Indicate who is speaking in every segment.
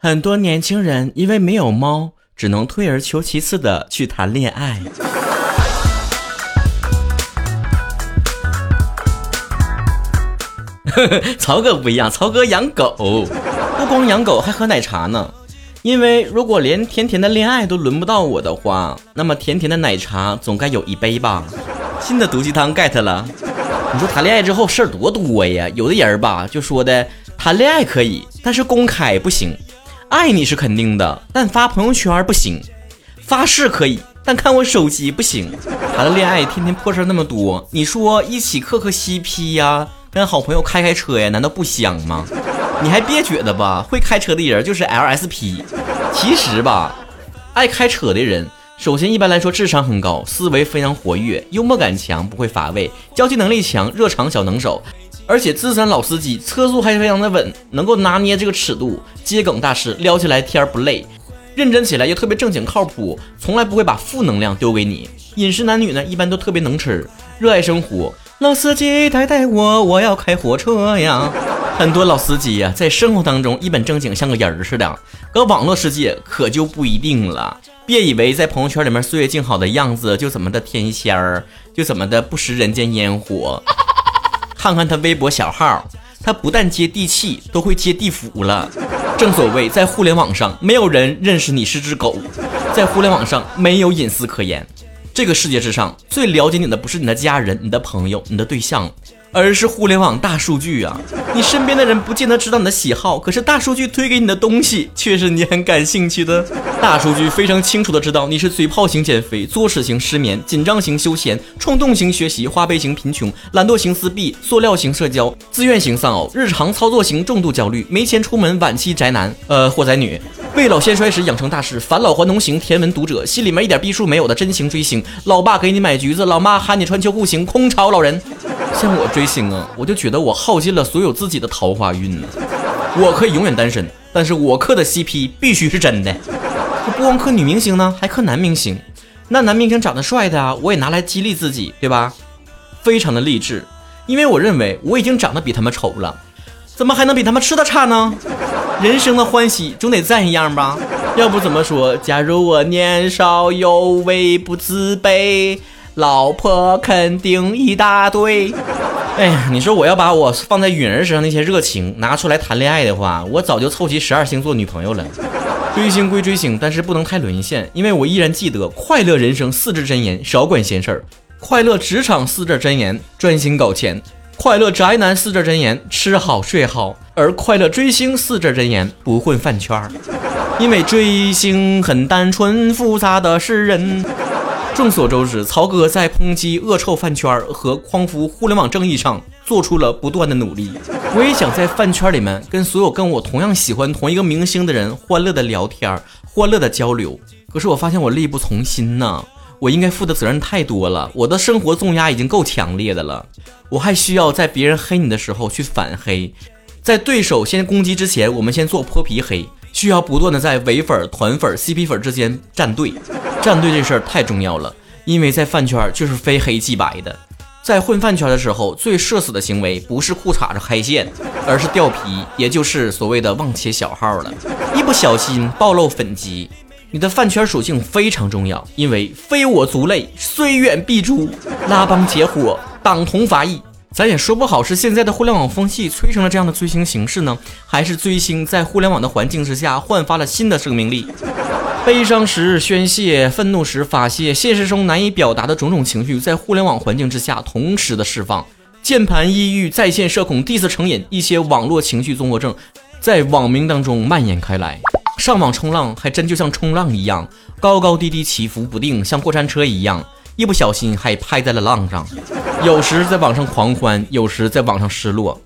Speaker 1: 很多年轻人因为没有猫，只能退而求其次的去谈恋爱。曹哥不一样，曹哥养狗，不光养狗，还喝奶茶呢。因为如果连甜甜的恋爱都轮不到我的话，那么甜甜的奶茶总该有一杯吧。新的毒鸡汤 get 了。你说谈恋爱之后事儿多多呀？有的人吧就说的谈恋爱可以，但是公开不行。爱你是肯定的，但发朋友圈不行。发誓可以，但看我手机不行。谈了恋爱，天天破事那么多，你说一起磕磕 CP 呀？跟好朋友开开车呀，难道不香吗？你还别觉得吧，会开车的人就是 LSP。其实吧，爱开车的人，首先一般来说智商很高，思维非常活跃，幽默感强，不会乏味，交际能力强，热场小能手，而且资深老司机，车速还非常的稳，能够拿捏这个尺度，接梗大师，聊起来天儿不累，认真起来又特别正经靠谱，从来不会把负能量丢给你。饮食男女呢，一般都特别能吃，热爱生活。老司机带带我，我要开火车呀！很多老司机呀，在生活当中一本正经，像个人似的。搁网络世界可就不一定了。别以为在朋友圈里面岁月静好的样子，就怎么的天仙儿，就怎么的不食人间烟火。看看他微博小号，他不但接地气，都会接地府了。正所谓，在互联网上，没有人认识你是只狗，在互联网上没有隐私可言。这个世界之上最了解你的不是你的家人、你的朋友、你的对象，而是互联网大数据啊！你身边的人不见得知道你的喜好，可是大数据推给你的东西却是你很感兴趣的。大数据非常清楚的知道你是嘴炮型减肥、作死型失眠、紧张型休闲、冲动型学习、花呗型贫穷、懒惰型撕逼、塑料型社交、自愿型丧偶、日常操作型重度焦虑、没钱出门晚期宅男，呃，或宅女。未老先衰时养成大事，返老还童型甜文读者，心里面一点逼数没有的真情追星。老爸给你买橘子，老妈喊你穿秋裤型空巢老人。像我追星啊，我就觉得我耗尽了所有自己的桃花运呢。我可以永远单身，但是我磕的 CP 必须是真的。不光磕女明星呢，还磕男明星。那男明星长得帅的啊，我也拿来激励自己，对吧？非常的励志，因为我认为我已经长得比他们丑了，怎么还能比他们吃的差呢？人生的欢喜总得赞一样吧，要不怎么说？假如我年少有为不自卑，老婆肯定一大堆。哎呀，你说我要把我放在允儿身上那些热情拿出来谈恋爱的话，我早就凑齐十二星座女朋友了。追星归追星，但是不能太沦陷，因为我依然记得快乐人生四字真言：少管闲事儿；快乐职场四字真言：专心搞钱。快乐宅男四字真言：吃好睡好；而快乐追星四字真言：不混饭圈儿。因为追星很单纯，复杂的是人。众所周知，曹哥在抨击恶臭饭圈和匡扶互联网正义上做出了不断的努力。我也想在饭圈里面跟所有跟我同样喜欢同一个明星的人欢乐的聊天，欢乐的交流。可是我发现我力不从心呐。我应该负的责任太多了，我的生活重压已经够强烈的了，我还需要在别人黑你的时候去反黑，在对手先攻击之前，我们先做泼皮黑，需要不断的在伪粉、团粉、CP 粉之间站队，站队这事儿太重要了，因为在饭圈就是非黑即白的，在混饭圈的时候，最社死的行为不是裤衩子开线，而是掉皮，也就是所谓的忘切小号了，一不小心暴露粉籍。你的饭圈属性非常重要，因为非我族类，虽远必诛。拉帮结伙，党同伐异，咱也说不好是现在的互联网风气催生了这样的追星形式呢，还是追星在互联网的环境之下焕发了新的生命力。悲伤时宣泄，愤怒时发泄，现实中难以表达的种种情绪，在互联网环境之下同时的释放。键盘抑郁、在线社恐、第四成瘾，一些网络情绪综合症，在网民当中蔓延开来。上网冲浪还真就像冲浪一样，高高低低起伏不定，像过山车一样，一不小心还拍在了浪上。有时在网上狂欢，有时在网上失落。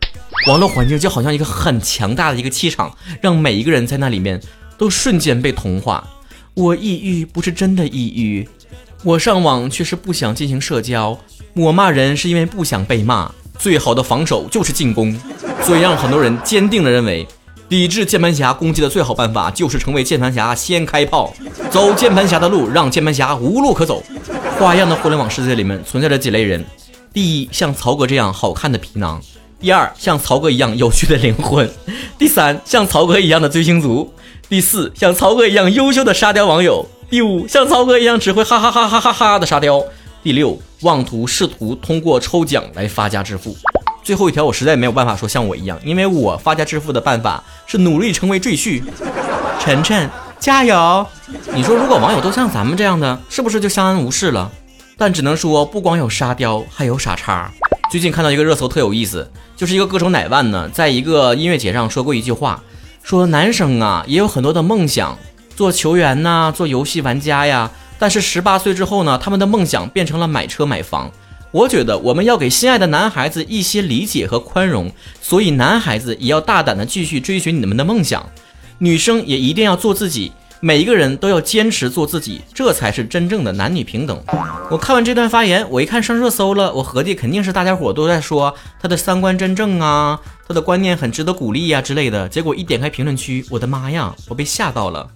Speaker 1: 网络环境就好像一个很强大的一个气场，让每一个人在那里面都瞬间被同化。我抑郁不是真的抑郁，我上网却是不想进行社交。我骂人是因为不想被骂。最好的防守就是进攻，所以让很多人坚定的认为。抵制键盘侠攻击的最好办法就是成为键盘侠先开炮，走键盘侠的路，让键盘侠无路可走。花样的互联网世界里面存在着几类人：第一，像曹哥这样好看的皮囊；第二，像曹哥一样有趣的灵魂；第三，像曹哥一样的追星族；第四，像曹哥一样优秀的沙雕网友；第五，像曹哥一样只会哈哈哈哈哈哈的沙雕；第六，妄图试图通过抽奖来发家致富。最后一条我实在没有办法说像我一样，因为我发家致富的办法是努力成为赘婿。晨晨，加油！你说如果网友都像咱们这样的，是不是就相安无事了？但只能说不光有沙雕，还有傻叉。最近看到一个热搜特有意思，就是一个歌手乃万呢，在一个音乐节上说过一句话。说男生啊也有很多的梦想，做球员呐，做游戏玩家呀。但是十八岁之后呢，他们的梦想变成了买车买房。我觉得我们要给心爱的男孩子一些理解和宽容，所以男孩子也要大胆的继续追寻你们的梦想，女生也一定要做自己。每一个人都要坚持做自己，这才是真正的男女平等。我看完这段发言，我一看上热搜了，我合计肯定是大家伙都在说他的三观真正啊，他的观念很值得鼓励呀之类的。结果一点开评论区，我的妈呀，我被吓到了，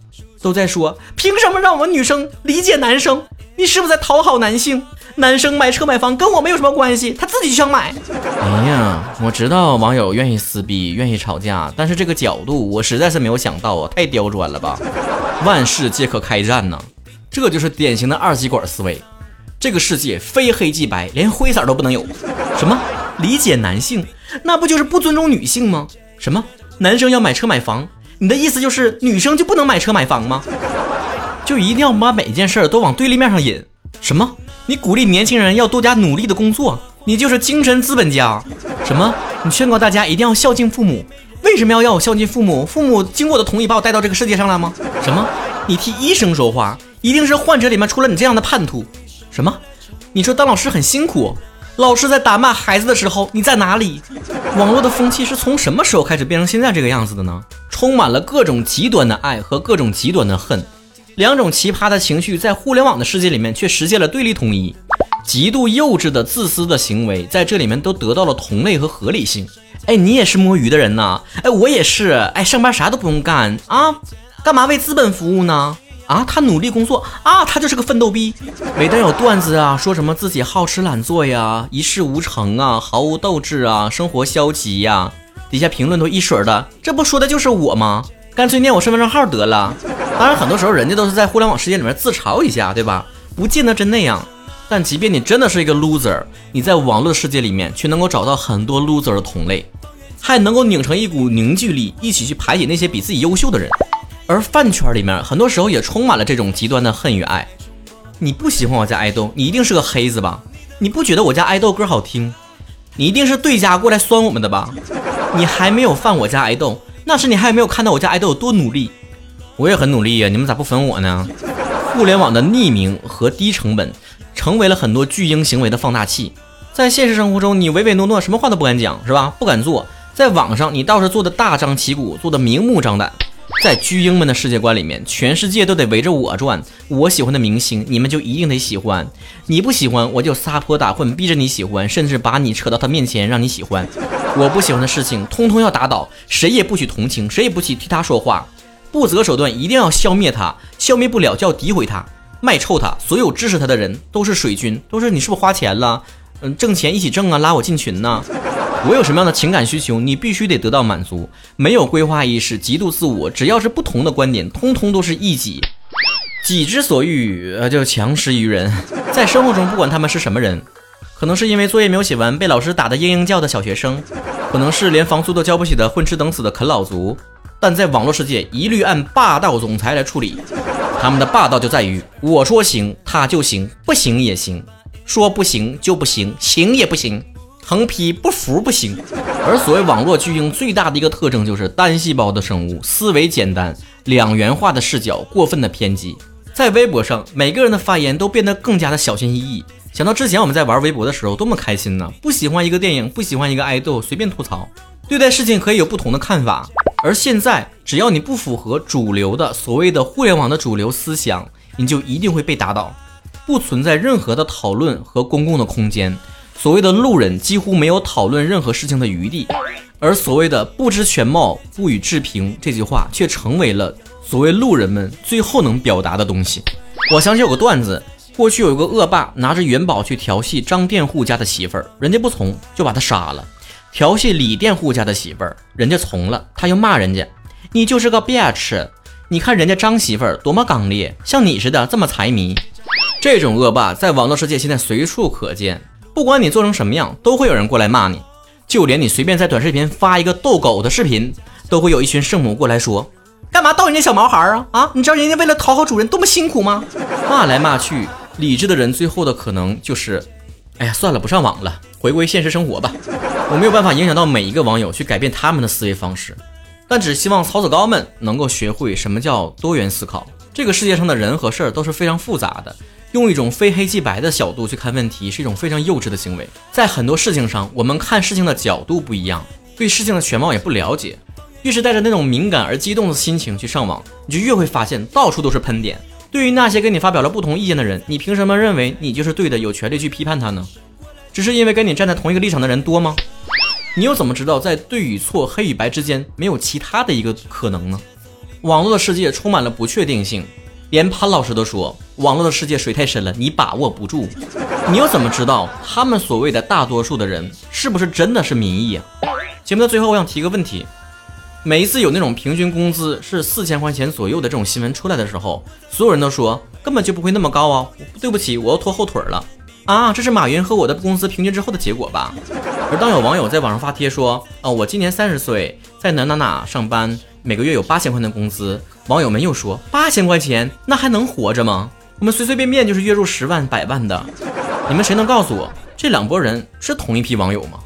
Speaker 1: 都在说凭什么让我们女生理解男生？你是不是在讨好男性？男生买车买房跟我没有什么关系，他自己就想买。哎呀，我知道网友愿意撕逼，愿意吵架，但是这个角度我实在是没有想到啊，太刁钻了吧！万事皆可开战呢，这就是典型的二极管思维。这个世界非黑即白，连灰色都不能有。什么理解男性，那不就是不尊重女性吗？什么男生要买车买房，你的意思就是女生就不能买车买房吗？就一定要把每一件事都往对立面上引？什么？你鼓励年轻人要多加努力的工作，你就是精神资本家。什么？你劝告大家一定要孝敬父母，为什么要要我孝敬父母？父母经过我的同意把我带到这个世界上来吗？什么？你替医生说话，一定是患者里面出了你这样的叛徒。什么？你说当老师很辛苦，老师在打骂孩子的时候你在哪里？网络的风气是从什么时候开始变成现在这个样子的呢？充满了各种极端的爱和各种极端的恨。两种奇葩的情绪在互联网的世界里面却实现了对立统一，极度幼稚的自私的行为在这里面都得到了同类和合理性。哎，你也是摸鱼的人呐？哎，我也是。哎，上班啥都不用干啊，干嘛为资本服务呢？啊，他努力工作啊，他就是个奋斗逼。每当有段子啊，说什么自己好吃懒做呀，一事无成啊，毫无斗志啊，生活消极呀，底下评论都一水的，这不说的就是我吗？干脆念我身份证号得了。当然，很多时候人家都是在互联网世界里面自嘲一下，对吧？不见得真那样。但即便你真的是一个 loser，你在网络世界里面却能够找到很多 loser 的同类，还能够拧成一股凝聚力，一起去排挤那些比自己优秀的人。而饭圈里面很多时候也充满了这种极端的恨与爱。你不喜欢我家爱豆，你一定是个黑子吧？你不觉得我家爱豆歌好听？你一定是对家过来酸我们的吧？你还没有犯我家爱豆，那是你还没有看到我家爱豆有多努力。我也很努力呀，你们咋不粉我呢？互联网的匿名和低成本，成为了很多巨婴行为的放大器。在现实生活中，你唯唯诺诺，什么话都不敢讲，是吧？不敢做。在网上，你倒是做的大张旗鼓，做的明目张胆。在巨婴们的世界观里面，全世界都得围着我转。我喜欢的明星，你们就一定得喜欢；你不喜欢，我就撒泼打混，逼着你喜欢，甚至把你扯到他面前让你喜欢。我不喜欢的事情，通通要打倒，谁也不许同情，谁也不许替他说话。不择手段，一定要消灭他，消灭不了就要诋毁他，卖臭他。所有支持他的人都是水军，都是你是不是花钱了？嗯，挣钱一起挣啊，拉我进群呢。我有什么样的情感需求，你必须得得到满足。没有规划意识，极度自我，只要是不同的观点，通通都是异己。己之所欲，呃，就强施于人。在生活中，不管他们是什么人，可能是因为作业没有写完被老师打得嘤嘤叫的小学生，可能是连房租都交不起的混吃等死的啃老族。但在网络世界，一律按霸道总裁来处理。他们的霸道就在于，我说行，他就行，不行也行；说不行就不行，行也不行。横批：不服不行。而所谓网络巨婴最大的一个特征就是单细胞的生物，思维简单，两元化的视角，过分的偏激。在微博上，每个人的发言都变得更加的小心翼翼。想到之前我们在玩微博的时候，多么开心呢？不喜欢一个电影，不喜欢一个爱豆，随便吐槽。对待事情可以有不同的看法。而现在，只要你不符合主流的所谓的互联网的主流思想，你就一定会被打倒，不存在任何的讨论和公共的空间。所谓的路人几乎没有讨论任何事情的余地，而所谓的不知全貌、不予置评这句话，却成为了所谓路人们最后能表达的东西。我想起有个段子，过去有一个恶霸拿着元宝去调戏张佃户家的媳妇儿，人家不从，就把他杀了。调戏李佃户家的媳妇儿，人家从了，他又骂人家，你就是个 bitch。你看人家张媳妇儿多么刚烈，像你似的这么财迷。这种恶霸在网络世界现在随处可见，不管你做成什么样，都会有人过来骂你。就连你随便在短视频发一个逗狗的视频，都会有一群圣母过来说：“干嘛逗人家小毛孩啊？啊，你知道人家为了讨好主人多么辛苦吗？”骂来骂去，理智的人最后的可能就是：哎呀，算了，不上网了，回归现实生活吧。我没有办法影响到每一个网友去改变他们的思维方式，但只希望曹子高们能够学会什么叫多元思考。这个世界上的人和事儿都是非常复杂的。用一种非黑即白的角度去看问题，是一种非常幼稚的行为。在很多事情上，我们看事情的角度不一样，对事情的全貌也不了解。越是带着那种敏感而激动的心情去上网，你就越会发现到处都是喷点。对于那些跟你发表了不同意见的人，你凭什么认为你就是对的，有权利去批判他呢？只是因为跟你站在同一个立场的人多吗？你又怎么知道在对与错、黑与白之间没有其他的一个可能呢？网络的世界充满了不确定性。连潘老师都说，网络的世界水太深了，你把握不住。你又怎么知道他们所谓的大多数的人是不是真的是民意啊？节目的最后，我想提个问题：每一次有那种平均工资是四千块钱左右的这种新闻出来的时候，所有人都说根本就不会那么高啊！对不起，我要拖后腿了啊！这是马云和我的工资平均之后的结果吧？而当有网友在网上发帖说，哦，我今年三十岁，在哪哪哪上班，每个月有八千块的工资。网友们又说：“八千块钱，那还能活着吗？我们随随便便就是月入十万、百万的。你们谁能告诉我，这两拨人是同一批网友吗？”